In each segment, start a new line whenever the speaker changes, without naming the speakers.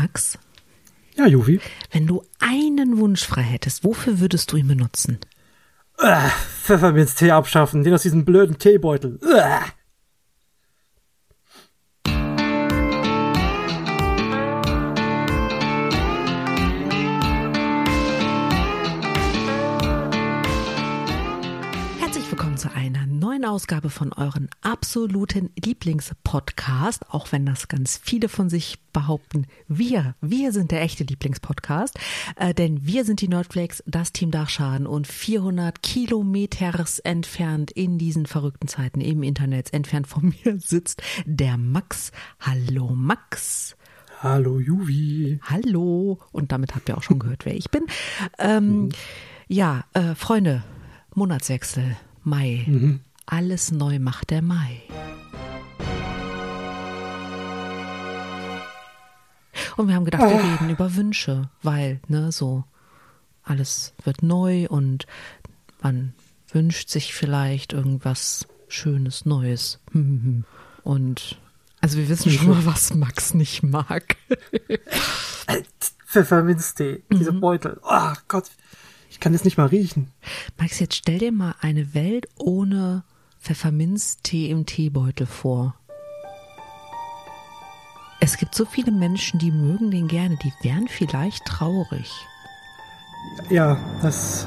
Max,
Ja, Juvi.
wenn du einen Wunsch frei hättest, wofür würdest du ihn benutzen?
Äh, Pfefferminztee abschaffen, den aus diesem blöden Teebeutel. Äh.
Neuen Ausgabe von euren absoluten Lieblingspodcast, auch wenn das ganz viele von sich behaupten. Wir, wir sind der echte Lieblingspodcast, äh, denn wir sind die Nerdflakes, das Team Dachschaden und 400 Kilometers entfernt in diesen verrückten Zeiten im Internet, entfernt von mir sitzt der Max. Hallo Max.
Hallo, Juvi.
Hallo. Und damit habt ihr auch schon gehört, wer ich bin. Ähm, ja, äh, Freunde, Monatswechsel, Mai. Alles neu macht der Mai. Und wir haben gedacht, wir reden über Wünsche, weil, ne, so alles wird neu und man wünscht sich vielleicht irgendwas Schönes, Neues. Und also wir wissen schon mal, was Max nicht mag.
Äh, Pfefferminztee, dieser Beutel. Oh Gott, ich kann das nicht mal riechen.
Max, jetzt stell dir mal eine Welt ohne Pfefferminztee im Teebeutel vor. Es gibt so viele Menschen, die mögen den gerne, die wären vielleicht traurig.
Ja, das.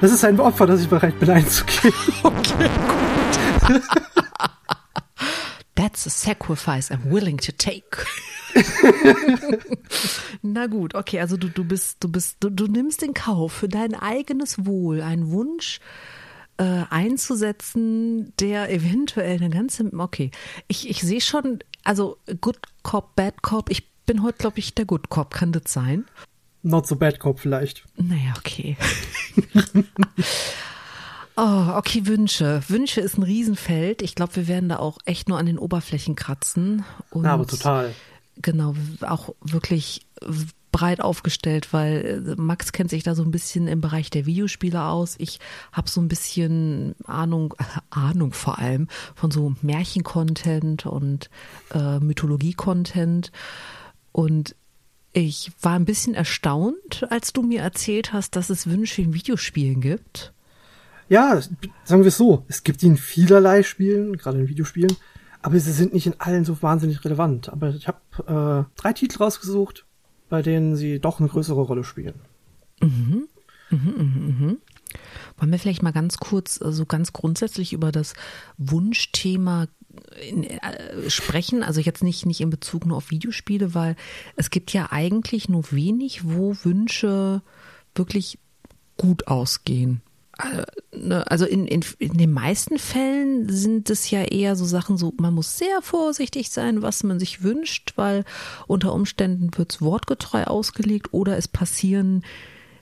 Das ist ein Opfer, das ich bereit bin einzugehen.
That's a sacrifice I'm willing to take. Na gut, okay, also du, du bist, du bist, du, du nimmst in Kauf für dein eigenes Wohl einen Wunsch äh, einzusetzen, der eventuell eine ganze, okay, ich, ich sehe schon, also Good Cop, Bad Cop, ich bin heute, glaube ich, der Good Cop, kann das sein?
Not so bad Cop vielleicht.
Naja, okay. oh, okay, Wünsche. Wünsche ist ein Riesenfeld. Ich glaube, wir werden da auch echt nur an den Oberflächen kratzen. Und
Ja, aber total.
Genau, auch wirklich breit aufgestellt, weil äh, Max kennt sich da so ein bisschen im Bereich der Videospiele aus. Ich habe so ein bisschen Ahnung, Ahnung vor allem von so Märchen-Content und äh, Mythologie-Content. Und ich war ein bisschen erstaunt, als du mir erzählt hast, dass es Wünsche in Videospielen gibt.
Ja, sagen wir es so. Es gibt ihn in vielerlei Spielen, gerade in Videospielen, aber sie sind nicht in allen so wahnsinnig relevant. Aber ich habe äh, drei Titel rausgesucht, bei denen sie doch eine größere Rolle spielen.
Wollen wir vielleicht mal ganz kurz, so also ganz grundsätzlich über das Wunschthema in, äh, sprechen? Also jetzt nicht, nicht in Bezug nur auf Videospiele, weil es gibt ja eigentlich nur wenig, wo Wünsche wirklich gut ausgehen. Ne, Also in, in, in den meisten Fällen sind es ja eher so Sachen, so man muss sehr vorsichtig sein, was man sich wünscht, weil unter Umständen wird es wortgetreu ausgelegt oder es passieren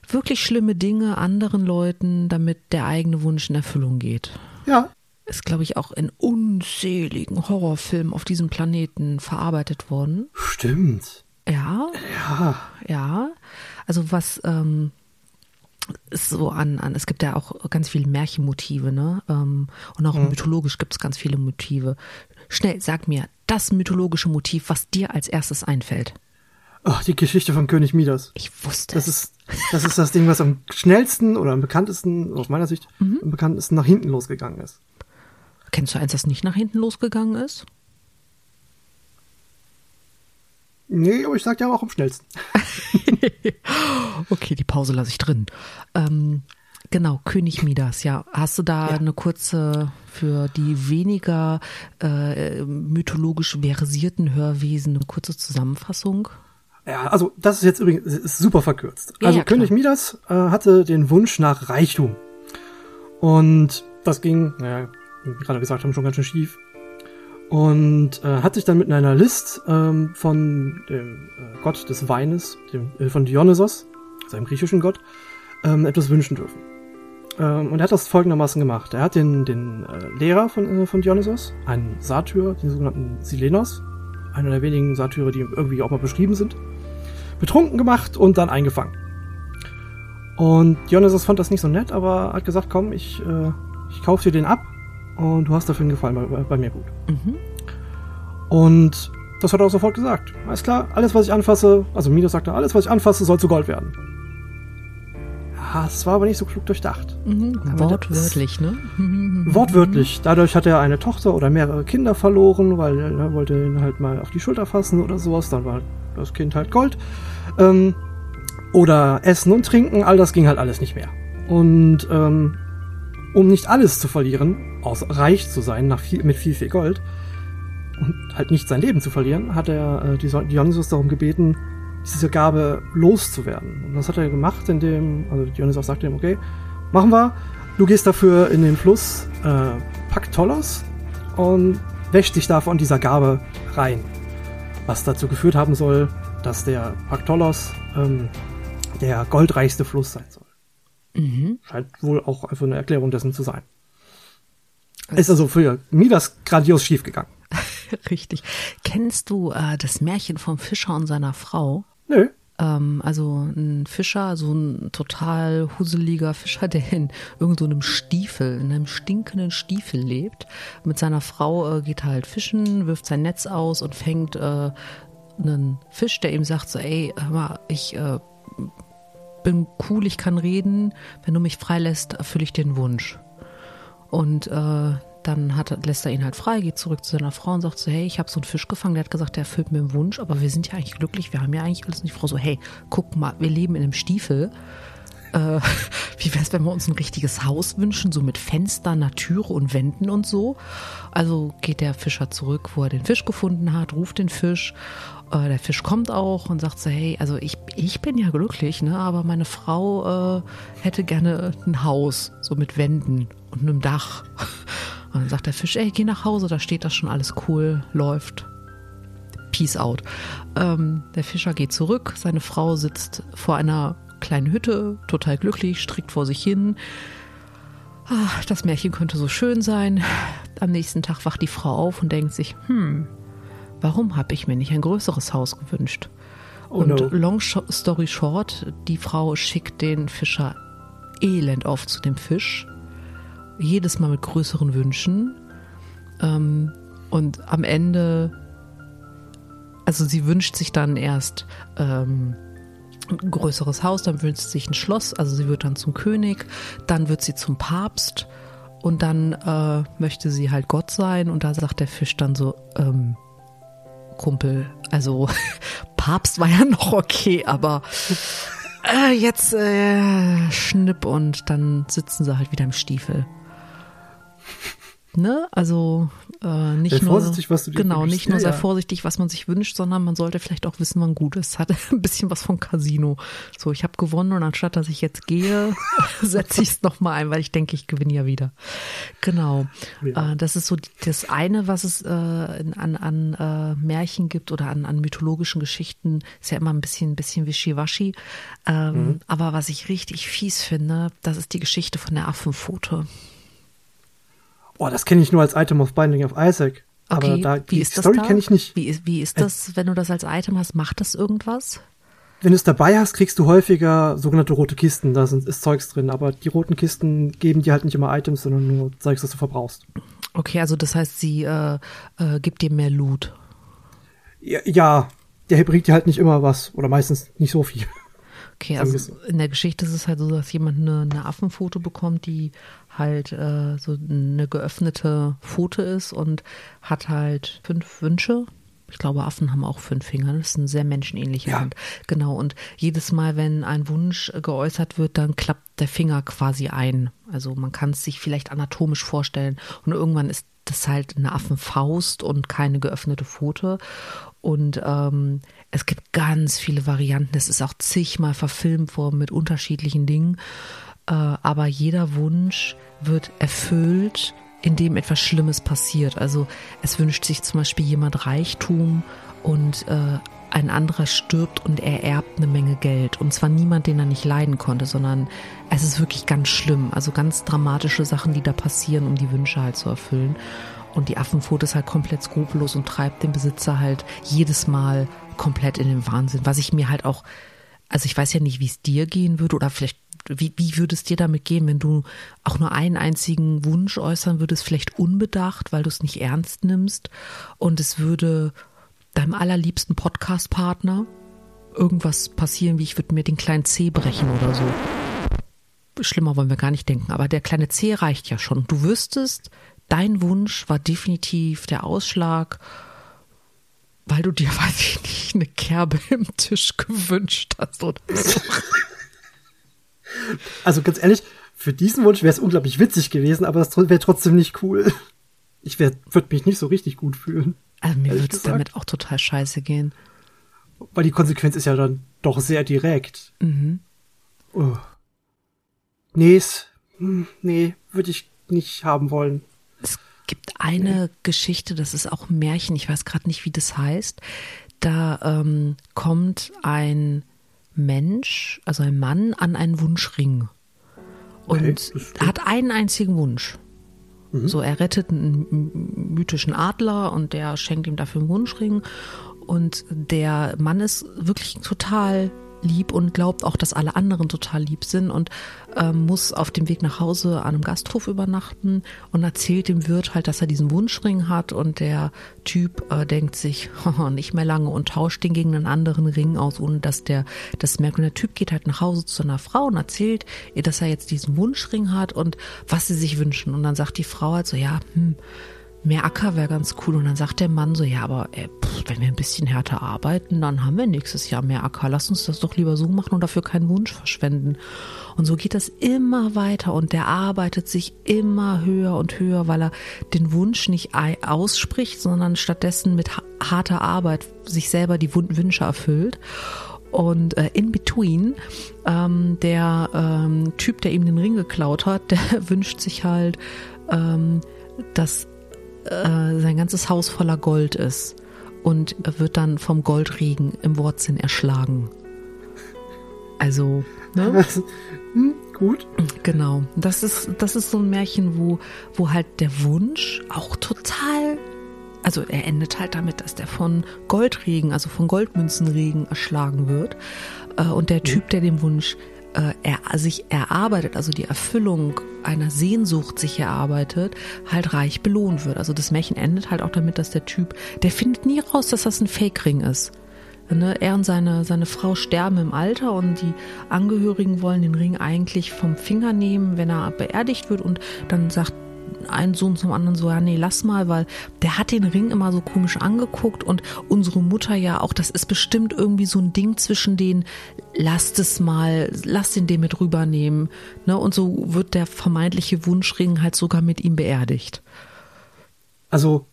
wirklich schlimme Dinge anderen Leuten, damit der eigene Wunsch in Erfüllung geht.
Ja,
Ist, glaube ich, auch in unzähligen Horrorfilmen auf diesem Planeten verarbeitet worden.
stimmt.
Ja,
Ja,
ja. Also was ähm, so an, an, es gibt ja auch ganz viele Märchenmotive, ne? Ähm, und auch mythologisch gibt es ganz viele Motive. Schnell, sag mir das mythologische Motiv, was dir als erstes einfällt.
oh, die Geschichte von König Midas.
Ich wusste
Das
es.
ist, das ist das Ding, was am schnellsten oder am bekanntesten, aus meiner Sicht, am bekanntesten nach hinten losgegangen ist.
Kennst du eins, das nicht nach hinten losgegangen ist?
Nee, aber ich sag ja auch am schnellsten.
Okay, die Pause lasse ich drin. Ähm, genau, König Midas, ja. Hast du da
Ja.
eine kurze, für die weniger äh, mythologisch versierten Hörwesen, eine kurze Zusammenfassung?
Ja, also das ist jetzt übrigens ist super verkürzt.
Ja,
also
ja.
König Midas äh, hatte den Wunsch nach Reichtum. Und das ging, naja, wie gerade gesagt haben, schon ganz schön schief. Und äh, hat sich dann mit einer List ähm, von dem äh, Gott des Weines, dem, äh, von Dionysos, seinem griechischen Gott, ähm, etwas wünschen dürfen. Ähm, und er hat das folgendermaßen gemacht. Er hat den, den äh, Lehrer von, äh, von Dionysos, einen Satyr, den sogenannten Silenos, einer der wenigen Satyre, die irgendwie auch mal beschrieben sind, betrunken gemacht und dann eingefangen. Und Dionysos fand das nicht so nett, aber hat gesagt, komm, ich, äh, ich kauf dir den ab und du hast dafür einen Gefallen bei, bei mir gut.
Mhm.
Und das hat er auch sofort gesagt. Alles klar, alles, was ich anfasse, also Midas sagte, alles, was ich anfasse, soll zu Gold werden. Ja, es war aber nicht so klug durchdacht.
Mhm, wortwörtlich, ne?
Wortwörtlich. Dadurch hat er eine Tochter oder mehrere Kinder verloren, weil er wollte ihn halt mal auf die Schulter fassen oder sowas. Dann war das Kind halt Gold. Ähm, oder Essen und Trinken, all das ging halt alles nicht mehr. Und ähm, um nicht alles zu verlieren, aus reich zu sein nach viel, mit viel, viel Gold und halt nicht sein Leben zu verlieren, hat er äh, Dionysos darum gebeten, diese Gabe loszuwerden. Und das hat er gemacht, indem, also Dionysos sagte ihm, okay, machen wir, du gehst dafür in den Fluss äh, Paktolos und wäscht dich da von dieser Gabe rein. Was dazu geführt haben soll, dass der Paktolos ähm, der goldreichste Fluss sein soll. Mhm. Scheint wohl auch einfach eine Erklärung dessen zu sein. Ist also für Midas grandios schiefgegangen.
Richtig. Kennst du äh, das Märchen vom Fischer und seiner Frau?
Nö.
Ähm, also ein Fischer, so ein total huseliger Fischer, der in irgendeinem so Stiefel, in einem stinkenden Stiefel lebt. Mit seiner Frau äh, geht halt fischen, wirft sein Netz aus und fängt äh, einen Fisch, der ihm sagt so, ey, hör mal, ich äh, bin cool, ich kann reden, wenn du mich freilässt, erfülle ich den Wunsch. Und äh, dann hat, lässt er ihn halt frei, geht zurück zu seiner Frau und sagt so, hey, ich habe so einen Fisch gefangen, der hat gesagt, der erfüllt mir einen Wunsch, aber wir sind ja eigentlich glücklich, wir haben ja eigentlich alles. Und die Frau so, hey, guck mal, wir leben in einem Stiefel. Äh, wie wäre es, wenn wir uns ein richtiges Haus wünschen, so mit Fenstern, einer Türe und Wänden und so? Also geht der Fischer zurück, wo er den Fisch gefunden hat, ruft den Fisch äh, der Fisch kommt auch und sagt so, hey, also ich, ich bin ja glücklich, ne, aber meine Frau äh, hätte gerne ein Haus, so mit Wänden und einem Dach. Und dann sagt der Fisch, ey, geh nach Hause, da steht das schon alles cool, läuft. Peace out. Ähm, der Fischer geht zurück, seine Frau sitzt vor einer kleinen Hütte, total glücklich, strickt vor sich hin. Ach, das Märchen könnte so schön sein. Am nächsten Tag wacht die Frau auf und denkt sich, hm, warum habe ich mir nicht ein größeres Haus gewünscht? Oh und no. long story short, die Frau schickt den Fischer elend auf zu dem Fisch jedes Mal mit größeren Wünschen. Ähm, und am Ende, also sie wünscht sich dann erst ähm, ein größeres Haus, dann wünscht sie sich ein Schloss, also sie wird dann zum König, dann wird sie zum Papst und dann äh, möchte sie halt Gott sein und da sagt der Fisch dann so, ähm, Kumpel, also Papst war ja noch okay, aber äh, jetzt äh, Schnipp und dann sitzen sie halt wieder im Stiefel. Ne? Also äh, nicht
sei
nur
vorsichtig, was du dir
genau, nicht nur
ja,
sei
ja.
vorsichtig, was man sich wünscht, sondern man sollte vielleicht auch wissen, wann gut ist. Hat ein bisschen was von Casino. So, ich habe gewonnen und anstatt dass ich jetzt gehe, setze ich es noch mal ein, weil ich denke, ich gewinne ja wieder. Genau. Ja. Äh, das ist so das eine, was es äh, in, an, an äh, Märchen gibt oder an, an mythologischen Geschichten, ist ja immer ein bisschen, ein bisschen wischiwaschi. Ähm, mhm. Aber was ich richtig fies finde, das ist die Geschichte von der Affenpfote.
Boah, das kenne ich nur als Item of Binding of Isaac.
Okay,
aber da,
wie
die
ist
Story
das
kenne ich nicht.
Wie ist, wie ist das, wenn du das als Item hast? Macht das irgendwas?
Wenn du es dabei hast, kriegst du häufiger sogenannte rote Kisten. Da sind, ist Zeugs drin. Aber die roten Kisten geben dir halt nicht immer Items, sondern nur Zeugs, das du verbrauchst.
Okay, also das heißt, sie äh, äh, gibt dir mehr Loot.
Ja, ja, der bringt dir halt nicht immer was. Oder meistens nicht so viel.
Okay, also in der Geschichte ist es halt so, dass jemand eine, eine Affenfoto bekommt, die halt äh, so eine geöffnete Pfote ist und hat halt fünf Wünsche. Ich glaube, Affen haben auch fünf Finger. Das ist eine sehr menschenähnliche
Ja.
Hand. Genau. Und jedes Mal, wenn ein Wunsch geäußert wird, dann klappt der Finger quasi ein. Also man kann es sich vielleicht anatomisch vorstellen. Und irgendwann ist das halt eine Affenfaust und keine geöffnete Pfote. Und ähm, es gibt ganz viele Varianten. Es ist auch zigmal verfilmt worden mit unterschiedlichen Dingen. Äh, aber jeder Wunsch wird erfüllt, indem etwas Schlimmes passiert. Also es wünscht sich zum Beispiel jemand Reichtum und äh, ein anderer stirbt und er erbt eine Menge Geld. Und zwar niemand, den er nicht leiden konnte, sondern es ist wirklich ganz schlimm. Also ganz dramatische Sachen, die da passieren, um die Wünsche halt zu erfüllen. Und die Affenfoto ist halt komplett skrupellos und treibt den Besitzer halt jedes Mal komplett in den Wahnsinn. Was ich mir halt auch, also ich weiß ja nicht, wie es dir gehen würde oder vielleicht, wie, wie würde es dir damit gehen, wenn du auch nur einen einzigen Wunsch äußern würdest, vielleicht unbedacht, weil du es nicht ernst nimmst und es würde deinem allerliebsten Podcast-Partner irgendwas passieren, wie ich würde mir den kleinen C brechen oder so. Schlimmer wollen wir gar nicht denken, aber der kleine C reicht ja schon. Du wüsstest, dein Wunsch war definitiv der Ausschlag, weil du dir, weiß ich nicht, eine Kerbe im Tisch gewünscht hast oder so.
Also ganz ehrlich, für diesen Wunsch wäre es unglaublich witzig gewesen, aber das wäre trotzdem nicht cool. Ich würde mich nicht so richtig gut fühlen.
Also mir würde es damit auch total scheiße gehen.
Weil die Konsequenz ist ja dann doch sehr direkt.
Mhm.
Oh. Nee, hm, nee, würde ich nicht haben wollen.
Es gibt eine Geschichte, das ist auch ein Märchen, ich weiß gerade nicht, wie das heißt. Da ähm, kommt ein Mensch, also ein Mann, an einen Wunschring und okay, hat einen einzigen Wunsch. Mhm. So, er rettet einen mythischen Adler und der schenkt ihm dafür einen Wunschring. Und der Mann ist wirklich total lieb und glaubt auch, dass alle anderen total lieb sind und ähm, muss auf dem Weg nach Hause an einem Gasthof übernachten und erzählt dem Wirt halt, dass er diesen Wunschring hat und der Typ äh, denkt sich, nicht mehr lange und tauscht den gegen einen anderen Ring aus, ohne dass der das merkt. Und der Typ geht halt nach Hause zu einer Frau und erzählt ihr, dass er jetzt diesen Wunschring hat und was sie sich wünschen. Und dann sagt die Frau halt so, ja, hm, mehr Acker wäre ganz cool. Und dann sagt der Mann so, ja, aber ey, pff, wenn wir ein bisschen härter arbeiten, dann haben wir nächstes Jahr mehr Acker. Lass uns das doch lieber so machen und dafür keinen Wunsch verschwenden. Und so geht das immer weiter und der arbeitet sich immer höher und höher, weil er den Wunsch nicht ausspricht, sondern stattdessen mit harter Arbeit sich selber die Wünsche erfüllt. Und äh, in between, ähm, der ähm, Typ, der ihm den Ring geklaut hat, der wünscht sich halt, ähm, dass äh, sein ganzes Haus voller Gold ist und wird dann vom Goldregen im Wortsinn erschlagen. Also, ne?
hm, gut.
Genau. Das ist, das ist so ein Märchen, wo, wo halt der Wunsch auch total, also er endet halt damit, dass der von Goldregen, also von Goldmünzenregen erschlagen wird. Äh, und der Typ, der den Wunsch äh, er, sich erarbeitet, also die Erfüllung einer Sehnsucht sich erarbeitet, halt reich belohnt wird. Also das Märchen endet halt auch damit, dass der Typ, der findet nie raus, dass das ein Fake-Ring ist. Ne, er und seine, seine Frau sterben im Alter und die Angehörigen wollen den Ring eigentlich vom Finger nehmen, wenn er beerdigt wird und dann sagt ein Sohn zum anderen so, ja, nee, lass mal, weil der hat den Ring immer so komisch angeguckt und unsere Mutter ja auch, das ist bestimmt irgendwie so ein Ding zwischen denen, lasst es mal, lass den den mit rübernehmen. Ne? Und so wird der vermeintliche Wunschring halt sogar mit ihm beerdigt.
Also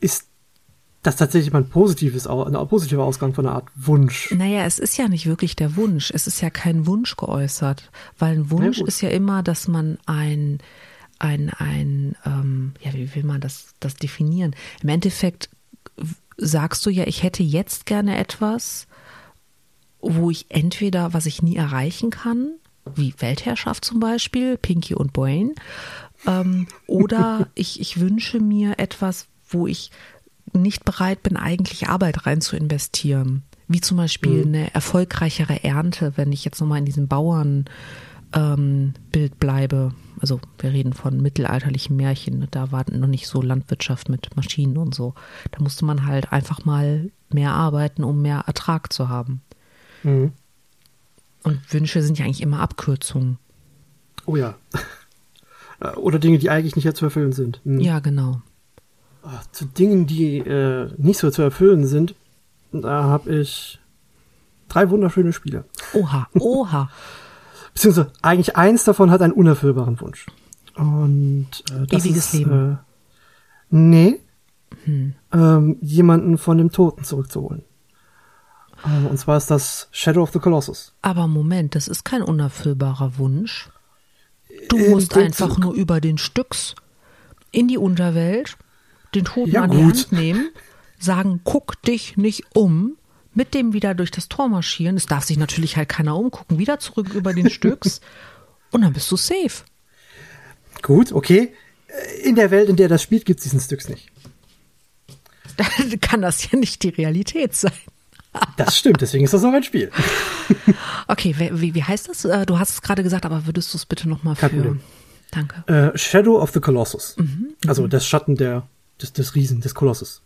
ist das tatsächlich mal ein positives, ein positiver Ausgang von einer Art Wunsch.
Naja, es ist ja nicht wirklich der Wunsch. Es ist ja kein Wunsch geäußert, weil ein Wunsch ja, ist ja immer, dass man ein ein, ein ähm, ja, wie will man das, das definieren? Im Endeffekt sagst du ja, ich hätte jetzt gerne etwas, wo ich entweder, was ich nie erreichen kann, wie Weltherrschaft zum Beispiel, Pinky und Brain, ähm, oder ich, ich wünsche mir etwas, wo ich nicht bereit bin, eigentlich Arbeit rein zu investieren. Wie zum Beispiel mhm. eine erfolgreichere Ernte, wenn ich jetzt nochmal in diesem Bauernbild ähm, bleibe also wir reden von mittelalterlichen Märchen, da war noch nicht so Landwirtschaft mit Maschinen und so. Da musste man halt einfach mal mehr arbeiten, um mehr Ertrag zu haben. Mhm. Und Wünsche sind ja eigentlich immer Abkürzungen.
Oh ja. Oder Dinge, die eigentlich nicht zu erfüllen sind.
Mhm. Ja, genau.
Ah, zu Dingen, die äh, nicht so zu erfüllen sind, da habe ich drei wunderschöne Spiele.
Oha, oha.
Beziehungsweise eigentlich eins davon hat einen unerfüllbaren Wunsch. Und äh, das
Ewiges
ist,
Leben.
Äh, nee. Hm. Ähm, jemanden von dem Toten zurückzuholen. Ähm, und zwar ist das Shadow of the Colossus.
Aber Moment, das ist kein unerfüllbarer Wunsch. Du in musst einfach nur über den Stücks in die Unterwelt, den Toten ja, an die Hand nehmen, sagen, guck dich nicht um, mit dem wieder durch das Tor marschieren. Es darf sich natürlich halt keiner umgucken. Wieder zurück über den Stücks und dann bist du safe.
Gut, okay. In der Welt, in der das spielt, gibt es diesen Stücks nicht.
Dann kann das ja nicht die Realität sein.
Das stimmt, deswegen ist das noch ein Spiel.
Okay, wie, wie heißt das? Äh, du hast es gerade gesagt, aber würdest du es bitte nochmal für. Danke.
Äh, Shadow of the Colossus. Mhm, also mhm. das Schatten der, des, des Riesen, des Kolossus.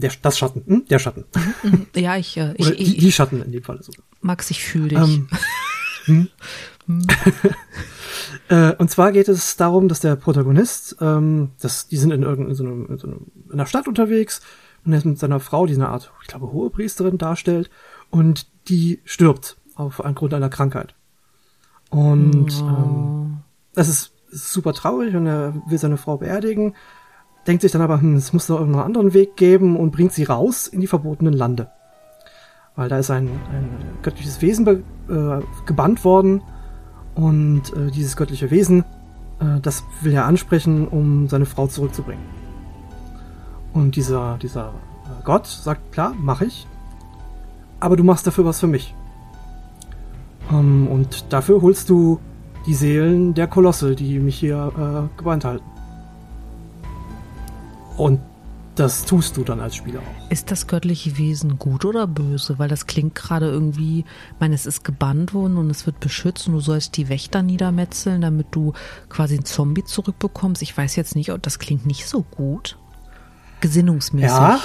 Der, das Schatten, hm? der Schatten.
Ja, ich, äh, ich,
die,
ich,
die Schatten in dem Fall sogar.
Max, ich fühle dich.
Ähm, hm? äh, und zwar geht es darum, dass der Protagonist, ähm, dass die sind in irgendeiner so einem, in so einem, in einer Stadt unterwegs und er ist mit seiner Frau, die eine Art, ich glaube, hohe Priesterin darstellt, und die stirbt aufgrund einer Krankheit. Und
Oh.
ähm, das ist super traurig und er will seine Frau beerdigen, denkt sich dann aber, hm, es muss noch irgendeinen anderen Weg geben und bringt sie raus in die verbotenen Lande. Weil da ist ein, ein göttliches Wesen äh, gebannt worden und äh, dieses göttliche Wesen, äh, das will er ansprechen, um seine Frau zurückzubringen. Und dieser, dieser äh, Gott sagt, klar, mache ich, aber du machst dafür was für mich. Ähm, und dafür holst du die Seelen der Kolosse, die mich hier äh, gebannt halten. Und das tust du dann als Spieler auch.
Ist das göttliche Wesen gut oder böse? Weil das klingt gerade irgendwie, ich meine, es ist gebannt worden und es wird beschützt und du sollst die Wächter niedermetzeln, damit du quasi einen Zombie zurückbekommst. Ich weiß jetzt nicht, das klingt nicht so gut. Gesinnungsmäßig.
Ja,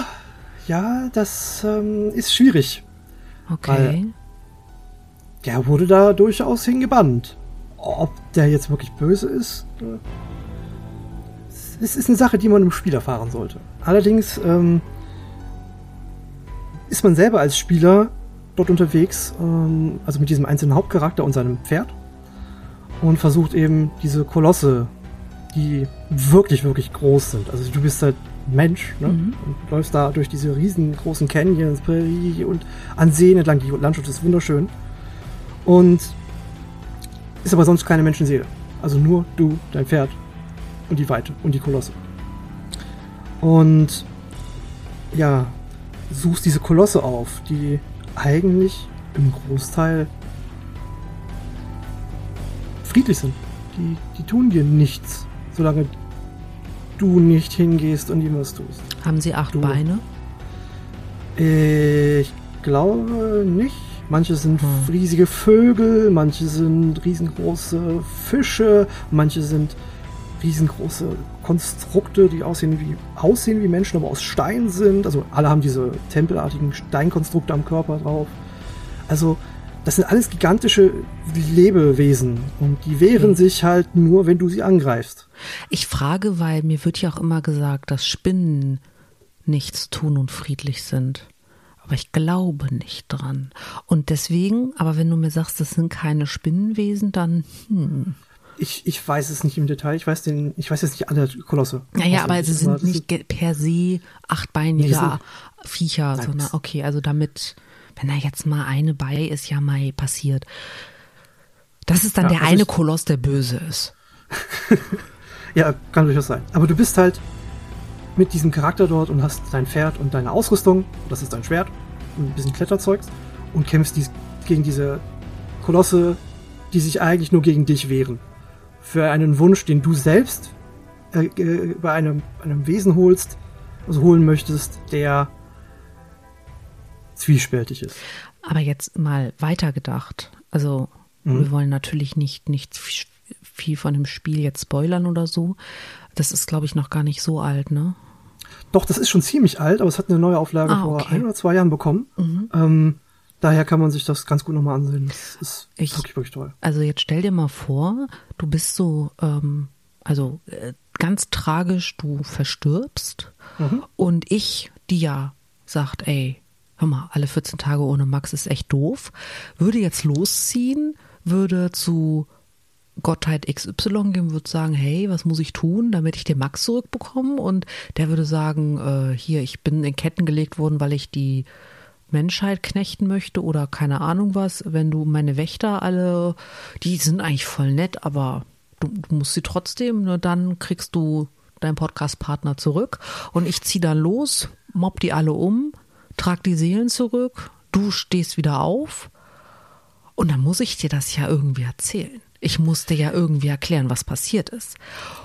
ja, das ähm, ist schwierig.
Okay.
Der wurde da durchaus hingebannt. Ob der jetzt wirklich böse ist, es ist eine Sache, die man im Spiel erfahren sollte. Allerdings ähm, ist man selber als Spieler dort unterwegs, ähm, also mit diesem einzelnen Hauptcharakter und seinem Pferd und versucht eben diese Kolosse, die wirklich, wirklich groß sind. Also du bist halt Mensch ne?
Mhm.
und läufst da durch diese riesengroßen Canyons, Prärie und an Seen entlang. Die Landschaft ist wunderschön. Und ist aber sonst keine Menschenseele. Also nur du, dein Pferd und die Weite und die Kolosse. Und ja, suchst diese Kolosse auf, die eigentlich im Großteil friedlich sind. Die, die tun dir nichts, solange du nicht hingehst und ihm was tust.
Haben sie acht
Du.
Beine?
Ich glaube nicht. Manche sind
Hm.
riesige Vögel, manche sind riesengroße Fische, manche sind riesengroße Konstrukte, die aussehen wie, aussehen wie Menschen, aber aus Stein sind. Also alle haben diese tempelartigen Steinkonstrukte am Körper drauf. Also das sind alles gigantische Lebewesen und die wehren
Hm.
sich halt nur, wenn du sie angreifst.
Ich frage, weil mir wird ja auch immer gesagt, dass Spinnen nichts tun und friedlich sind. Aber ich glaube nicht dran. Und deswegen, aber wenn du mir sagst, das sind keine Spinnenwesen, dann, hm.
Ich, ich weiß es nicht im Detail. Ich weiß den, ich weiß jetzt nicht alle Kolosse.
Naja, aber
auswendig,
sie sind
das
nicht per se achtbeinige
Nee,
Viecher,
Nein,
sondern
das-
okay, also damit, wenn da jetzt mal eine bei ist, ja mal passiert. Das ist dann
Ja,
der
also
eine Koloss, der böse ist.
Ja, kann durchaus sein. Aber du bist halt mit diesem Charakter dort und hast dein Pferd und deine Ausrüstung, das ist dein Schwert und ein bisschen Kletterzeugs und kämpfst dies, gegen diese Kolosse, die sich eigentlich nur gegen dich wehren. Für einen Wunsch, den du selbst äh, bei einem, einem Wesen holst, also holen möchtest, der zwiespältig ist.
Aber jetzt mal weitergedacht. Also,
Mhm.
wir wollen natürlich nicht, nicht viel von dem Spiel jetzt spoilern oder so. Das ist, glaube ich, noch gar nicht so alt, ne?
Doch, das ist schon ziemlich alt, aber es hat eine neue Auflage
Ah,
vor
okay.
ein oder zwei Jahren bekommen. Ähm, daher kann man sich das ganz gut nochmal ansehen. Das ist
Ich-
wirklich, wirklich toll.
Also jetzt stell dir mal vor, du bist so, ähm, also äh, ganz tragisch, du verstirbst und ich, die ja sagt, ey, hör mal, alle 14 Tage ohne Max ist echt doof, würde jetzt losziehen, würde zu Gottheit XY gehen, würde sagen, hey, was muss ich tun, damit ich den Max zurückbekomme? Und der würde sagen, äh, hier, ich bin in Ketten gelegt worden, weil ich die Menschheit knechten möchte oder keine Ahnung was. Wenn du meine Wächter alle, die sind eigentlich voll nett, aber du, du musst sie trotzdem, nur dann kriegst du deinen Podcast-Partner zurück und ich zieh dann los, mob die alle um, trag die Seelen zurück, du stehst wieder auf und dann muss ich dir das ja irgendwie erzählen. Ich muss dir ja irgendwie erklären, was passiert ist.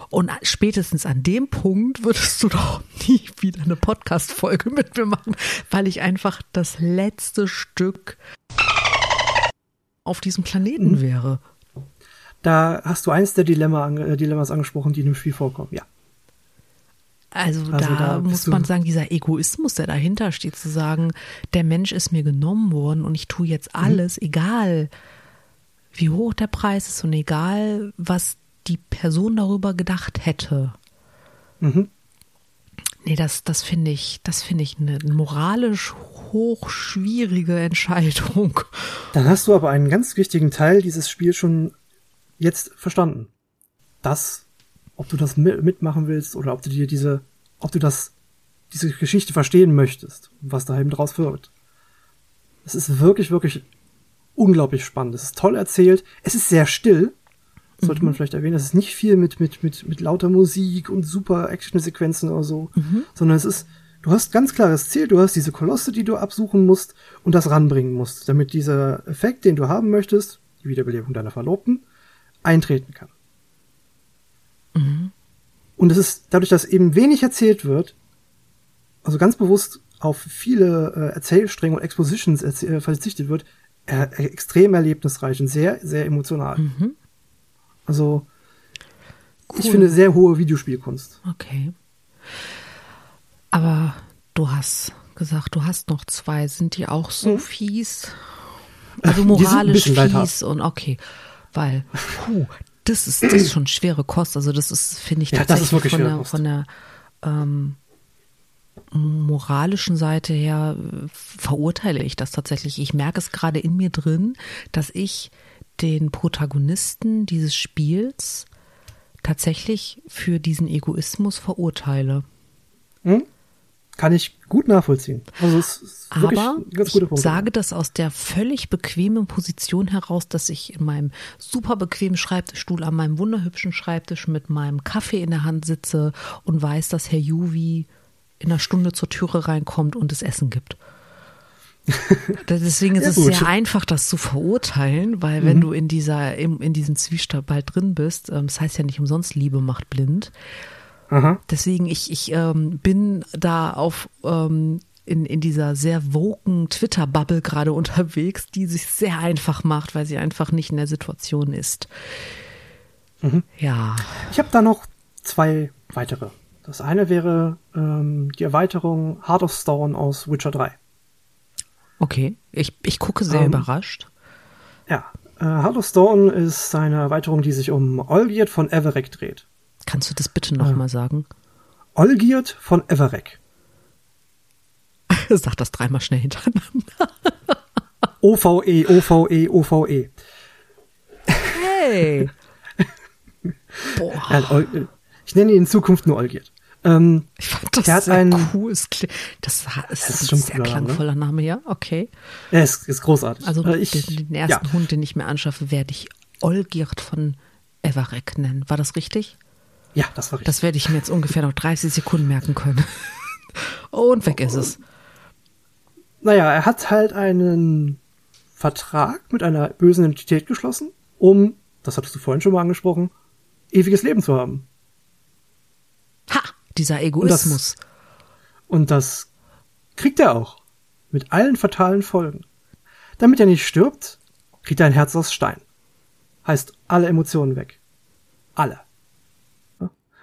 Und spätestens an dem Punkt würdest du doch nie wieder eine Podcast-Folge mit mir machen, weil ich einfach das letzte Stück auf diesem Planeten wäre.
Da hast du eins der Dilemma, äh, Dilemmas angesprochen, die in dem Spiel vorkommen. Ja.
Also, also da, da muss man sagen, dieser Egoismus, der dahinter steht, zu sagen, der Mensch ist mir genommen worden und ich tue jetzt mhm. alles, mhm. egal wie hoch der Preis ist und egal, was die Person darüber gedacht hätte. Mhm. Nee, das, das finde ich, das finde ich eine moralisch hochschwierige Entscheidung.
Dann hast du aber einen ganz wichtigen Teil dieses Spiels schon jetzt verstanden. Das, ob du das mitmachen willst oder ob du dir diese, ob du das, diese Geschichte verstehen möchtest, was da eben draus wird. Es ist wirklich, wirklich unglaublich spannend. Es ist toll erzählt. Es ist sehr still. Sollte mhm. man vielleicht erwähnen. Es ist nicht viel mit, mit, mit, mit lauter Musik und super Action-Sequenzen oder so, mhm. sondern es ist, du hast ganz klares Ziel. Du hast diese Kolosse, die du absuchen musst und das ranbringen musst, damit dieser Effekt, den du haben möchtest, die Wiederbelebung deiner Verlobten, eintreten kann. Mhm. Und es ist dadurch, dass eben wenig erzählt wird, also ganz bewusst auf viele äh, Erzählstränge und Expositions äh, verzichtet wird, äh, extrem erlebnisreich und sehr, sehr emotional. Mhm. Also, cool. ich finde sehr hohe Videospielkunst.
Okay. Aber du hast gesagt, du hast noch zwei. Sind die auch so mhm. fies? Also moralisch fies und okay. Weil, puh, das ist, das ist schon schwere Kost. Also das ist, finde ich, tatsächlich ja, von, der, von der ähm, moralischen Seite her verurteile ich das tatsächlich. Ich merke es gerade in mir drin, dass ich den Protagonisten dieses Spiels tatsächlich für diesen Egoismus verurteile.
Hm? Kann ich gut nachvollziehen. Also es ist
Aber ich sage das aus der völlig bequemen Position heraus, dass ich in meinem super bequemen Schreibtischstuhl an meinem wunderhübschen Schreibtisch mit meinem Kaffee in der Hand sitze und weiß, dass Herr Juvi in einer Stunde zur Türe reinkommt und es Essen gibt. Deswegen ist ja, es gut. sehr einfach, das zu verurteilen, weil wenn mhm. du in dieser, in diesem Zwiespalt drin bist, ähm, das heißt ja nicht umsonst, Liebe macht blind. Aha. Deswegen, ich, ich ähm, bin da auf ähm, in, in dieser sehr woken Twitter-Bubble gerade unterwegs, die sich sehr einfach macht, weil sie einfach nicht in der Situation ist.
Mhm. Ja. Ich habe da noch zwei weitere. Das eine wäre ähm, die Erweiterung Heart of Stone aus Witcher 3.
Okay, ich, ich gucke sehr ähm, überrascht.
Ja, äh, Heart of Stone ist eine Erweiterung, die sich um Olgierd von Everek dreht.
Kannst du das bitte nochmal äh, sagen?
Olgierd von Everek.
Sag das dreimal schnell hintereinander.
OVE, OVE, OVE.
Hey!
Boah. Ich nenne ihn in Zukunft nur Olgierd. Ähm,
ich fand das der sehr ein, cool. Das, das ist, ist ein sehr klangvoller Name. Name, ja, okay.
Er ist, ist großartig.
Also äh, ich, den, den, ersten ja. Hund, den ich mir anschaffe, werde ich Olgierd von Everek nennen. War das richtig?
Ja, das war richtig.
Das werde ich mir jetzt ungefähr noch 30 Sekunden merken können. Und weg ist es.
Naja, er hat halt einen Vertrag mit einer bösen Entität geschlossen, um, das hattest du vorhin schon mal angesprochen, ewiges Leben zu haben.
Dieser Egoismus.
Und das, und das kriegt er auch. Mit allen fatalen Folgen. Damit er nicht stirbt, kriegt er ein Herz aus Stein. Heißt alle Emotionen weg. Alle.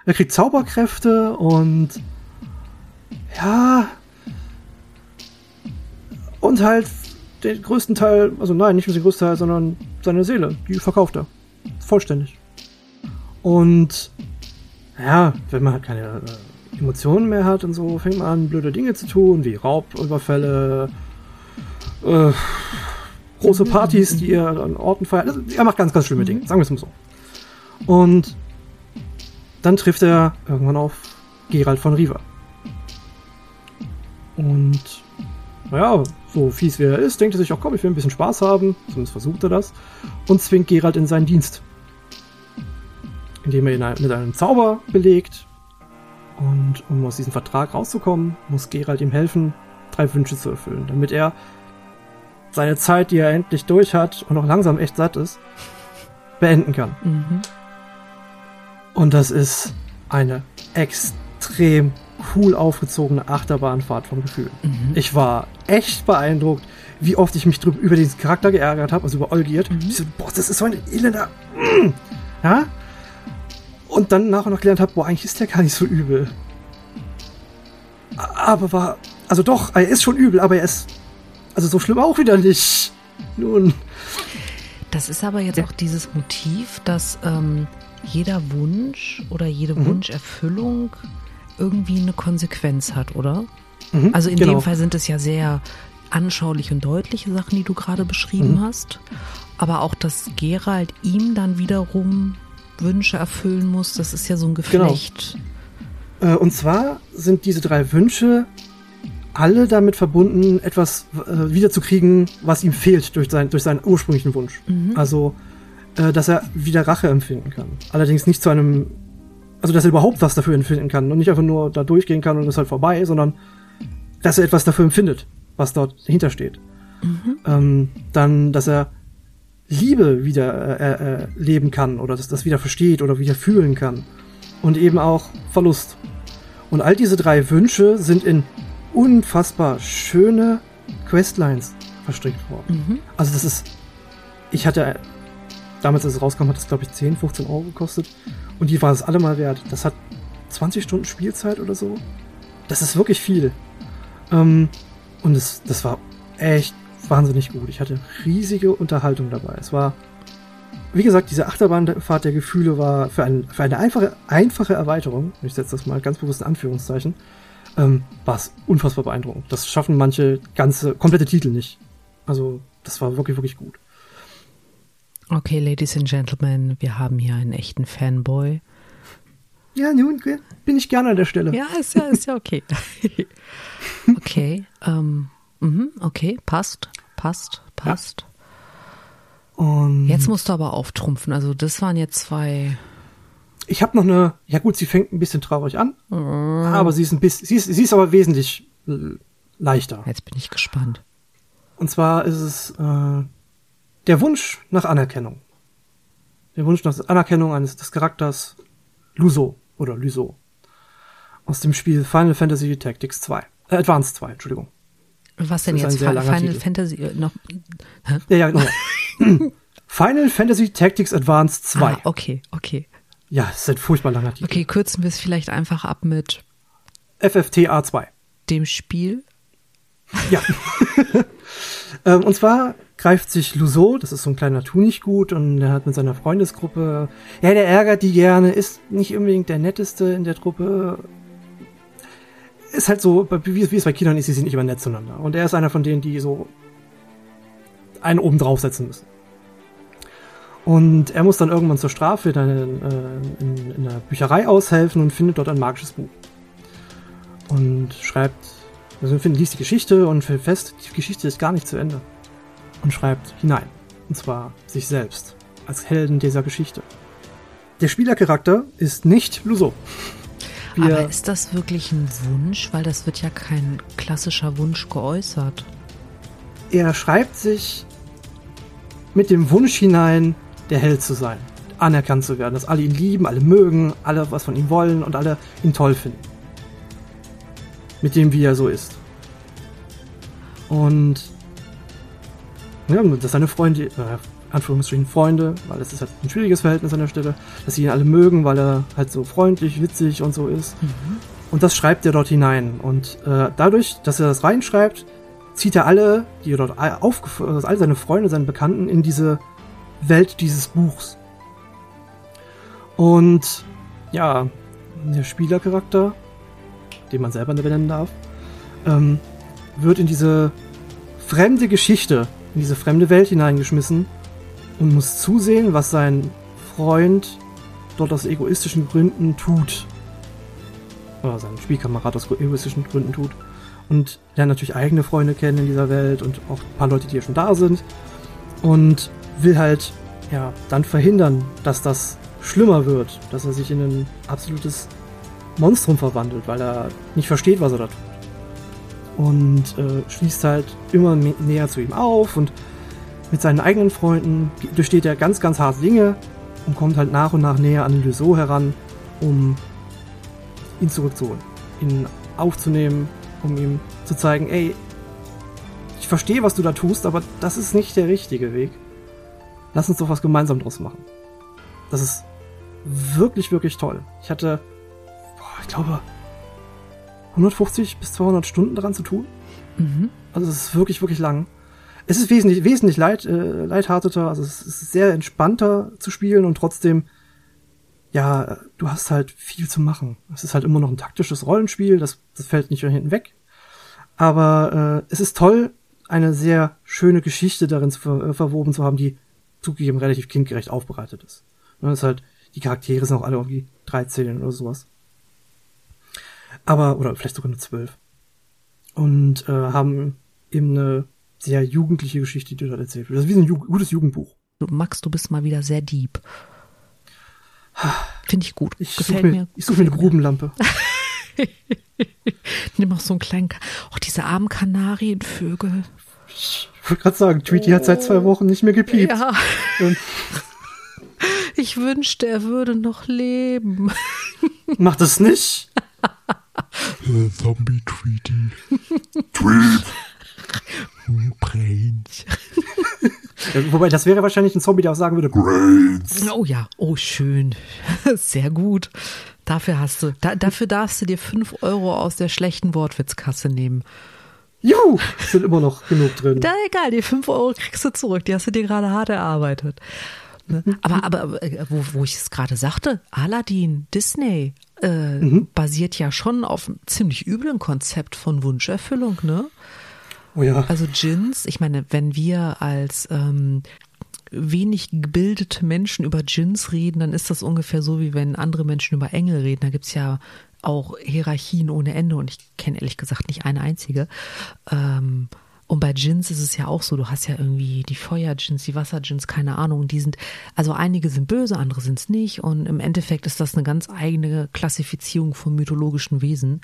Er kriegt Zauberkräfte und ja und halt den größten Teil, also nein, nicht nur den größten Teil, sondern seine Seele, die verkauft er. Vollständig. Und ja, wenn man halt keine äh, Emotionen mehr hat und so, fängt man an, blöde Dinge zu tun, wie Raubüberfälle, äh, große Partys, die er an Orten feiert. Also, er macht ganz, ganz schlimme Dinge, sagen wir es mal so. Und dann trifft er irgendwann auf Gerald von Riva. Und naja, so fies wie er ist, denkt er sich auch, komm, ich will ein bisschen Spaß haben. Zumindest versucht er das. Und zwingt Gerald in seinen Dienst indem er ihn mit einem Zauber belegt. Und um aus diesem Vertrag rauszukommen, muss Geralt ihm helfen, drei Wünsche zu erfüllen, damit er seine Zeit, die er endlich durch hat und auch langsam echt satt ist, beenden kann. Mhm. Und das ist eine extrem cool aufgezogene Achterbahnfahrt vom Gefühl. Mhm. Ich war echt beeindruckt, wie oft ich mich über diesen Charakter geärgert habe, also über Olgierd. Mhm. Ich so, boah, das ist so ein elender. Ja? Und dann nach und nach gelernt habe, boah, eigentlich ist der gar nicht so übel. aber war, also doch, er ist schon übel, aber er ist, also so schlimm auch wieder nicht. Nun.
Das ist aber jetzt auch dieses Motiv, dass ähm, jeder Wunsch oder jede mhm. Wunscherfüllung irgendwie eine Konsequenz hat, oder? Mhm, also in genau. dem Fall sind es ja sehr anschauliche und deutliche Sachen, die du gerade beschrieben mhm. hast. Aber auch, dass Gerald ihm dann wiederum Wünsche erfüllen muss, das ist ja so ein genau. Geflecht.
Genau. Äh, und zwar sind diese drei Wünsche alle damit verbunden, etwas äh, wiederzukriegen, was ihm fehlt durch, sein, durch seinen ursprünglichen Wunsch. Mhm. Also, äh, dass er wieder Rache empfinden kann. Allerdings nicht zu einem, also dass er überhaupt was dafür empfinden kann und nicht einfach nur da durchgehen kann und ist halt vorbei, sondern dass er etwas dafür empfindet, was dort dahinter steht. Mhm. Ähm, dann, dass er Liebe wieder äh, äh, leben kann oder dass das wieder versteht oder wieder fühlen kann. Und eben auch Verlust. Und all diese drei Wünsche sind in unfassbar schöne Questlines verstrickt worden. Mhm. Also das ist, ich hatte, damals als es rauskam, hat das glaube ich 10, 15 Euro gekostet. Und die war es alle mal wert. Das hat 20 Stunden Spielzeit oder so. Das ist wirklich viel. Ähm, und es, das war echt wahnsinnig gut. Ich hatte riesige Unterhaltung dabei. Es war, wie gesagt, diese Achterbahnfahrt der Gefühle war für, ein, für eine einfache, einfache Erweiterung, ich setze das mal ganz bewusst in Anführungszeichen, ähm, war es unfassbar beeindruckend. Das schaffen manche ganze, komplette Titel nicht. Also, das war wirklich, wirklich gut.
Okay, Ladies and Gentlemen, wir haben hier einen echten Fanboy.
Ja, nun bin ich gerne an der Stelle.
Ja, ist ja, ist ja okay. okay, ähm, mhm, okay, passt, passt, passt. Ja. Und jetzt musst du aber auftrumpfen. Also das waren jetzt zwei.
Ich habe noch eine. Ja gut, sie fängt ein bisschen traurig an, mm. aber sie ist ein bisschen, sie ist, sie ist aber wesentlich äh, leichter.
Jetzt bin ich gespannt.
Und zwar ist es äh, der Wunsch nach Anerkennung. Der Wunsch nach Anerkennung eines des Charakters Luso oder Lyso. Aus dem Spiel Final Fantasy Tactics 2. Äh, Advanced 2, Entschuldigung.
Was denn jetzt? Final Titel. Fantasy äh, noch?
Hä? Ja, ja, genau. Final Fantasy Tactics Advanced 2. Ah,
okay, okay.
Ja, es ist ein furchtbar langer Titel.
Okay, kürzen wir es vielleicht einfach ab mit
FFTA 2.
Dem Spiel?
Ja. ähm, und zwar greift sich Luso, das ist so ein kleiner Tunichtgut und er hat mit seiner Freundesgruppe, ja, der ärgert die gerne, ist nicht unbedingt der netteste in der Truppe. Ist halt so, wie, wie es bei Kindern ist, sie sind nicht immer nett zueinander. Und er ist einer von denen, die so einen oben draufsetzen müssen. Und er muss dann irgendwann zur Strafe in, äh, in, in einer Bücherei aushelfen und findet dort ein magisches Buch. Und schreibt, also liest die Geschichte und fällt fest, die Geschichte ist gar nicht zu Ende und schreibt hinein. Und zwar sich selbst als Helden dieser Geschichte. Der Spielercharakter ist nicht Luso.
Wir Aber ist das wirklich ein Wunsch? Weil das wird ja kein klassischer Wunsch geäußert.
Er schreibt sich mit dem Wunsch hinein, der Held zu sein, anerkannt zu werden, dass alle ihn lieben, alle mögen, alle was von ihm wollen und alle ihn toll finden. Mit dem, wie er so ist. Und ja, dass seine Freunde, äh, Anführungsstrichen Freunde, weil es ist halt ein schwieriges Verhältnis an der Stelle, dass sie ihn alle mögen, weil er halt so freundlich, witzig und so ist. Mhm. Und das schreibt er dort hinein. Und äh, dadurch, dass er das reinschreibt, zieht er alle, die er dort auf, also alle seine Freunde, seine Bekannten in diese Welt dieses Buchs. Und ja, der Spielercharakter, den man selber benennen darf, ähm, wird in diese fremde Geschichte in diese fremde Welt hineingeschmissen und muss zusehen, was sein Freund dort aus egoistischen Gründen tut. Oder sein Spielkamerad aus egoistischen Gründen tut. Und lernt natürlich eigene Freunde kennen in dieser Welt und auch ein paar Leute, die ja schon da sind. Und will halt, ja, dann verhindern, dass das schlimmer wird, dass er sich in ein absolutes Monstrum verwandelt, weil er nicht versteht, was er da tut und äh, schließt halt immer näher zu ihm auf und mit seinen eigenen Freunden durchsteht er ganz, ganz harte Dinge und kommt halt nach und nach näher an Lyso heran, um ihn zurückzuholen, ihn aufzunehmen, um ihm zu zeigen, ey, ich verstehe, was du da tust, aber das ist nicht der richtige Weg. Lass uns doch was gemeinsam draus machen. Das ist wirklich, wirklich toll. Ich hatte, boah, ich glaube, 150 bis 200 Stunden daran zu tun. Mhm. Also es ist wirklich, wirklich lang. Es ist wesentlich, wesentlich light, äh, lighthearteter, also es ist sehr entspannter zu spielen und trotzdem, ja, du hast halt viel zu machen. Es ist halt immer noch ein taktisches Rollenspiel, das, das fällt nicht hinten weg. Aber äh, es ist toll, eine sehr schöne Geschichte darin zu ver äh, verwoben zu haben, die zugegeben relativ kindgerecht aufbereitet ist. Und das ist halt, die Charaktere sind auch alle irgendwie 13 oder sowas. Aber, oder vielleicht sogar nur 12. Und äh, haben eben eine sehr jugendliche Geschichte, die dort erzählt wird. Das ist wie ein Ju gutes Jugendbuch.
Du, Max, du bist mal wieder sehr deep. Finde ich gut.
Ich suche mir, ich such mir eine Grubenlampe.
Nimm auch so einen kleinen, auch oh, diese armen Kanarienvögel.
Ich wollte gerade sagen, Tweety oh. hat seit zwei Wochen nicht mehr gepiept. Ja.
ich wünschte, er würde noch leben.
Macht es nicht.
Zombie Tweety. Tweet. Brains.
Wobei, das wäre wahrscheinlich ein Zombie, der auch sagen würde,
Brains. Oh ja, oh schön. Sehr gut. Dafür hast du, da, dafür darfst du dir fünf Euro aus der schlechten Wortwitzkasse nehmen.
Juhu, sind immer noch genug drin.
Da egal, die fünf Euro kriegst du zurück. Die hast du dir gerade hart erarbeitet. Ne? Aber, aber äh, wo, wo ich es gerade sagte, Aladdin, Disney, äh, mhm. basiert ja schon auf einem ziemlich üblen Konzept von Wunscherfüllung, ne?
Oh ja.
Also Djinns, ich meine, wenn wir als ähm, wenig gebildete Menschen über Djinns reden, dann ist das ungefähr so, wie wenn andere Menschen über Engel reden. Da gibt's ja auch Hierarchien ohne Ende und ich kenne ehrlich gesagt nicht eine einzige. Ähm, und bei Djinns ist es ja auch so, du hast ja irgendwie die Feuer-Djinns, die Wasser-Djinns, keine Ahnung, die sind, also einige sind böse, andere sind es nicht und im Endeffekt ist das eine ganz eigene Klassifizierung von mythologischen Wesen.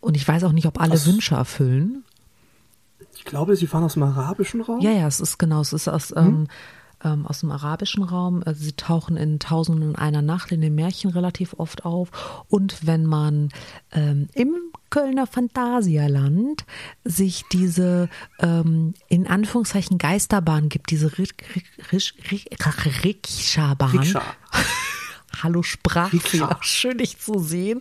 Und ich weiß auch nicht, ob alle Was? Wünsche erfüllen.
Ich glaube, sie fahren aus dem arabischen Raum.
Ja, ja, es ist genau, es ist aus, hm? ähm, ähm, aus dem arabischen Raum. Also sie tauchen in Tausenden und einer Nacht in den Märchen relativ oft auf. Und wenn man ähm, im Kölner Phantasialand sich diese ähm, in Anführungszeichen Geisterbahn gibt, diese Rikscha-Bahn. Hallo Sprachfehler, schön dich zu sehen.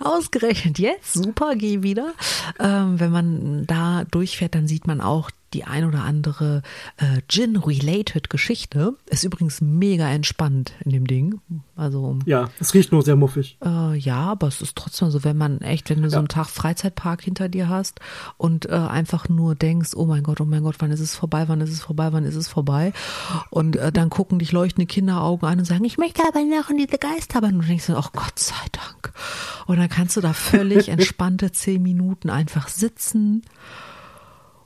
Ausgerechnet jetzt, super, geh wieder. Ähm, wenn man da durchfährt, dann sieht man auch die ein oder andere äh, Gin-related Geschichte. Ist übrigens mega entspannt in dem Ding. Also
ja, es riecht nur sehr muffig.
Äh, ja, aber es ist trotzdem so, wenn man echt, wenn du ja. so einen Tag Freizeitpark hinter dir hast und äh, einfach nur denkst, oh mein Gott, oh mein Gott, wann ist es vorbei, wann ist es vorbei, wann ist es vorbei? Und äh, dann gucken dich leuchtende Kinderaugen an und sagen, ich möchte aber noch in diese Geisterbahn. Und du denkst, oh Gott sei Dank. Und dann kannst du da völlig entspannte zehn Minuten einfach sitzen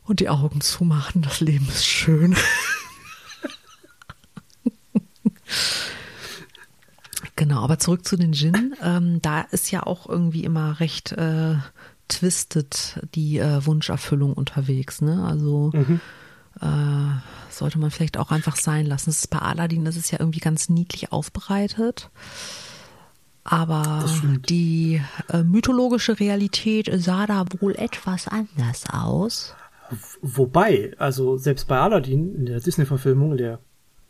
und die Augen zumachen. Das Leben ist schön. genau, aber zurück zu den Gin. Ähm, da ist ja auch irgendwie immer recht äh, twisted die äh, Wunscherfüllung unterwegs. Ne? Also mhm. äh, sollte man vielleicht auch einfach sein lassen. Das ist bei Aladdin, das ist ja irgendwie ganz niedlich aufbereitet. Aber die äh, mythologische Realität sah da wohl etwas anders aus.
Wobei, also selbst bei Aladdin in der Disney-Verfilmung, der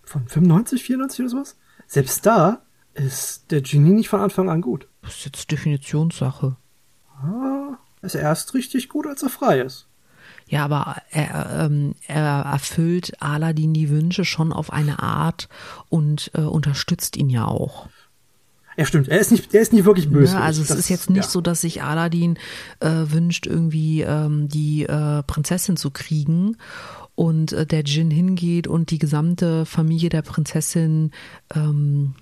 von 95, 94 oder sowas, selbst da ist der Genie nicht von Anfang an gut.
Das ist jetzt Definitionssache.
Ah, ist erst richtig gut, als er frei ist.
Ja, aber er, ähm, er erfüllt Aladdin die Wünsche schon auf eine Art und äh, unterstützt ihn ja auch.
Ja, stimmt. Er ist nicht, er ist nicht wirklich böse. Ja,
also es das, ist jetzt nicht ja. so, dass sich Aladdin äh, wünscht, irgendwie ähm, die äh, Prinzessin zu kriegen und äh, der Djinn hingeht und die gesamte Familie der Prinzessin ähm,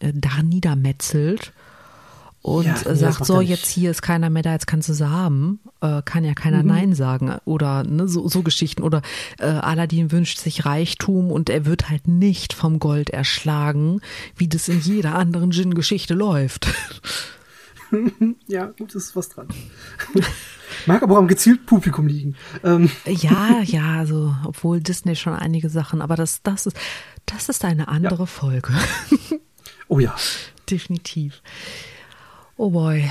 äh, da niedermetzelt und ja, nee, sagt, so, jetzt hier ist keiner mehr da, jetzt kannst du sie haben. Äh, kann ja keiner mhm. Nein sagen. Oder ne, so, so Geschichten. Oder äh, Aladdin wünscht sich Reichtum und er wird halt nicht vom Gold erschlagen, wie das in jeder anderen Djinn-Geschichte läuft.
ja, gut, ist was dran. Mag aber auch am gezielten Publikum liegen.
Ähm. Ja, ja, also, obwohl Disney schon einige Sachen, aber das, das ist, das ist eine andere ja. Folge.
oh ja.
Definitiv. Oh boy.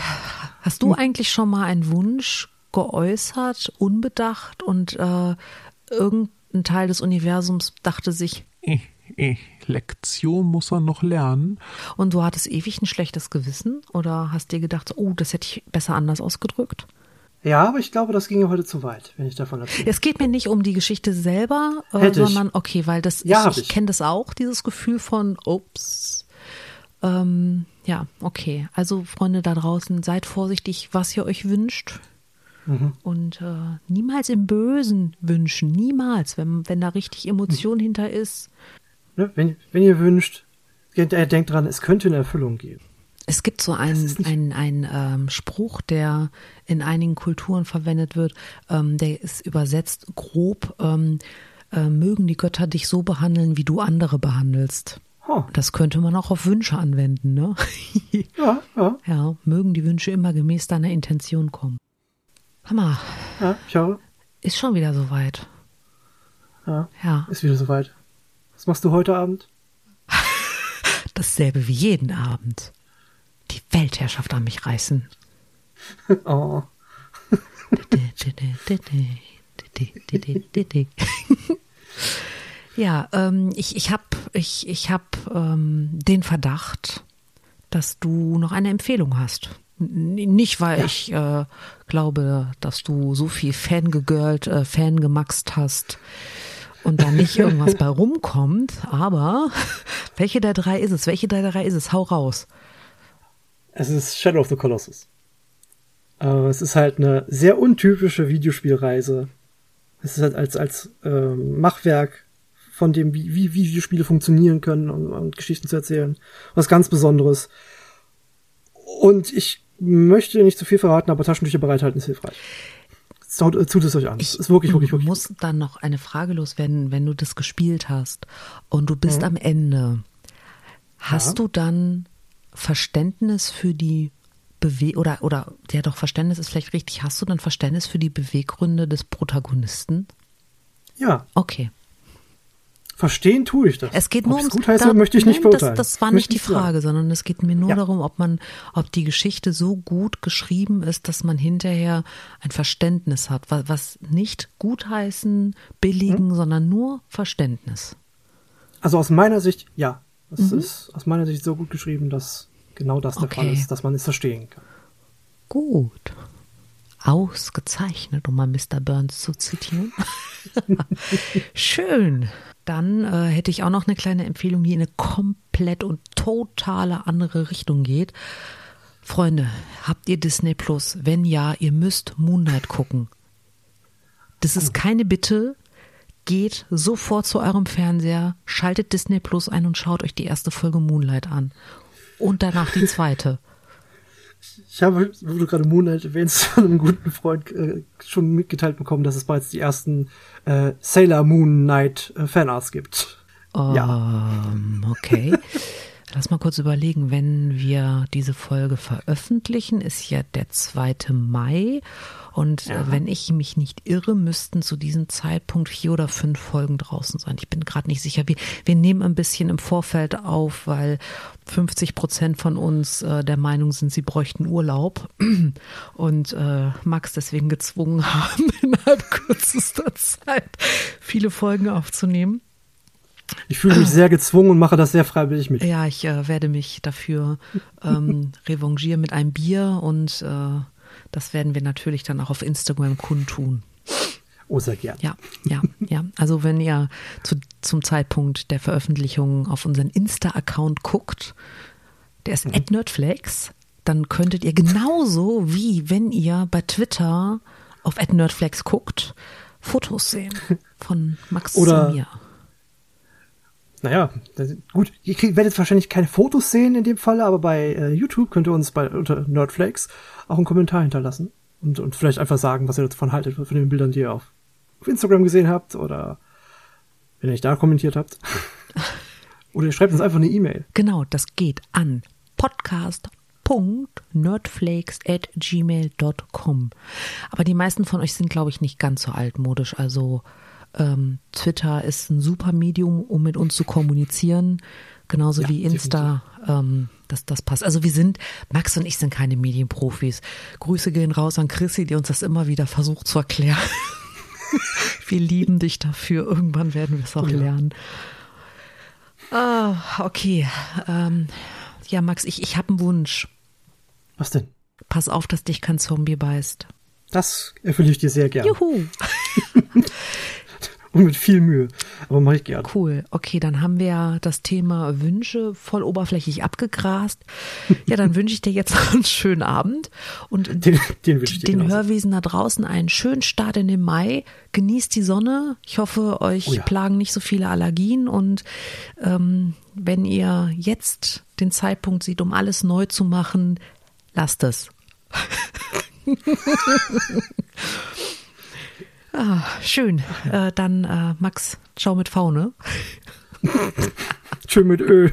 Hast du hm. eigentlich schon mal einen Wunsch geäußert, unbedacht und äh, irgendein Teil des Universums dachte sich,
äh, äh, Lektion muss er noch lernen.
Und du hattest ewig ein schlechtes Gewissen oder hast dir gedacht, oh, das hätte ich besser anders ausgedrückt?
Ja, aber ich glaube, das ginge heute zu weit, wenn ich davon erzähle.
Es geht mir nicht um die Geschichte selber, äh,
ich.
sondern okay, weil das
Ja,
ich, ich
ich.
kenne das auch, dieses Gefühl von ups. Ähm, ja, okay. Also Freunde da draußen, seid vorsichtig, was ihr euch wünscht.
Mhm.
Und äh, niemals im Bösen wünschen, niemals, wenn, wenn da richtig Emotion hinter ist.
Ne? Wenn, wenn ihr wünscht, äh, denkt dran, es könnte eine Erfüllung geben.
Es gibt so einen, einen, einen ähm, Spruch, der in einigen Kulturen verwendet wird, ähm, der ist übersetzt grob, ähm, äh, mögen die Götter dich so behandeln, wie du andere behandelst.
Oh,
Das könnte man auch auf Wünsche anwenden, ne?
ja, ja,
ja, mögen die Wünsche immer gemäß deiner Intention kommen. Hammer,
ja, ich habe,
ist schon wieder soweit.
ja,
Ja,
ist wieder soweit. Was machst du heute Abend?
dasselbe wie jeden Abend. Die Weltherrschaft an mich reißen.
Oh,
Ja, ähm, ich, ich habe ich, ich hab, ähm, den Verdacht, dass du noch eine Empfehlung hast. N nicht, weil ich äh, glaube, dass du so viel Fangegirlt, äh, Fangemaxt hast und da nicht irgendwas bei rumkommt, aber welche der drei ist es? Welche der drei ist es? Hau raus.
es ist Shadow of the Colossus. Äh, es ist halt eine sehr untypische Videospielreise. Es ist halt als, als ähm, Machwerk von dem, wie, wie Videospiele funktionieren können und, und Geschichten zu erzählen. Was ganz Besonderes. Und ich möchte nicht zu viel verraten, aber Taschentücher bereithalten ist hilfreich. Tut, äh, tut es euch an. Es ist wirklich, wirklich, wirklich.
muss dann noch eine Frage loswerden, wenn du das gespielt hast und du
Mhm.
bist am Ende. Hast
Ja.
du dann Verständnis für die Bewe oder oder ja doch Verständnis ist vielleicht richtig. Hast du dann Verständnis für die Beweggründe des Protagonisten?
Ja,
Okay.
Verstehen tue ich das.
Es geht nur ums
gut heiße,
da-
möchte ich nicht
nein,
beurteilen.
Das, das war nicht die. Frage, sondern es geht mir nur
Ja.
darum, ob man, ob die Geschichte so gut geschrieben ist, dass man hinterher ein Verständnis hat, was, was nicht gutheißen,
Hm?
billigen, sondern nur Verständnis.
Also aus meiner Sicht, ja. Es ist aus meiner Sicht so gut geschrieben, dass genau das der
Okay.
Fall ist, dass man es verstehen kann.
Gut. Ausgezeichnet, um mal Mr. Burns zu zitieren. Schön. Dann äh, hätte ich auch noch eine kleine Empfehlung, die in eine komplett und totale andere Richtung geht. Freunde, habt ihr Disney Plus? Wenn ja, ihr müsst Moonlight gucken. Das ist keine Bitte. Geht sofort zu eurem Fernseher, schaltet Disney Plus ein und schaut euch die erste Folge Moonlight an. Und danach die zweite.
Ich habe, wo du gerade Moonlight erwähnst, von einem guten Freund äh, schon mitgeteilt bekommen, dass es bereits die ersten äh, Sailor Moon Night äh, Fanarts gibt. Ja.
Ähm, okay. Lass mal kurz überlegen, wenn wir diese Folge veröffentlichen, ist ja der 2. Mai. Und äh, wenn ich mich nicht irre, müssten zu diesem Zeitpunkt vier oder fünf Folgen draußen sein. Ich bin gerade nicht sicher. Wir, wir nehmen ein bisschen im Vorfeld auf, weil 50 Prozent von uns äh, der Meinung sind, sie bräuchten Urlaub. Und äh, Max deswegen gezwungen haben, innerhalb kürzester Zeit viele Folgen aufzunehmen.
Ich fühle mich sehr gezwungen und mache das sehr freiwillig mit.
Ja, ich äh, werde mich dafür ähm, revanchieren mit einem Bier und äh, das werden wir natürlich dann auch auf Instagram kundtun.
Oh, sehr gern.
Ja, ja, ja. Also wenn ihr zu, zum Zeitpunkt der Veröffentlichung auf unseren Insta-Account guckt, der ist mhm. @nerdflex, dann könntet ihr genauso wie wenn ihr bei Twitter auf @nerdflex guckt, Fotos sehen von Max
Oder
und mir.
Naja, gut, ihr werdet wahrscheinlich keine Fotos sehen in dem Falle, aber bei äh, YouTube könnt ihr uns bei unter Nerdflakes auch einen Kommentar hinterlassen und, und vielleicht einfach sagen, was ihr davon haltet, von den Bildern, die ihr auf, auf Instagram gesehen habt oder wenn ihr nicht da kommentiert habt. oder ihr schreibt uns einfach eine E-Mail.
Genau, das geht an podcast.nerdflakes@gmail.com. Aber die meisten von euch sind, glaube ich, nicht ganz so altmodisch. Also ähm, Twitter ist ein super Medium, um mit uns zu kommunizieren, genauso
Ja,
wie Insta. Ähm, das, das passt. Also wir sind, Max und ich sind keine Medienprofis. Grüße gehen raus an Chrissy, die uns das immer wieder versucht zu erklären. wir lieben dich dafür. Irgendwann werden wir es auch
Ja.
lernen. Ah, okay. Ähm, ja, Max, ich, ich habe einen Wunsch.
Was denn?
Pass auf, dass dich kein Zombie beißt.
Das erfülle ich dir sehr gerne.
Juhu.
Und mit viel Mühe. Aber mache ich gerne.
Cool. Okay, dann haben wir das Thema Wünsche voll oberflächlich abgegrast. Ja, dann wünsche ich dir jetzt noch einen schönen Abend und
Den, den wünsche ich dir
den. Hörwesen da draußen einen schönen Start in den Mai. Genießt die Sonne. Ich hoffe, euch
Oh ja.
plagen nicht so viele Allergien. Und ähm, wenn ihr jetzt den Zeitpunkt seht, um alles neu zu machen, lasst es. ah, schön. Äh, dann äh, Max, ciao mit V, ne?
Schön mit Ö.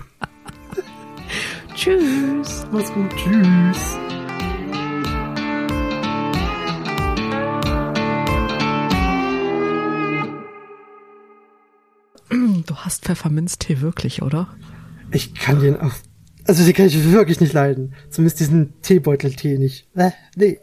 Tschüss.
Mach's gut. Tschüss.
Du hast Pfefferminztee wirklich, oder?
Ich kann den auch. Also, den kann ich wirklich nicht leiden. Zumindest diesen Teebeuteltee nicht. Äh, nee.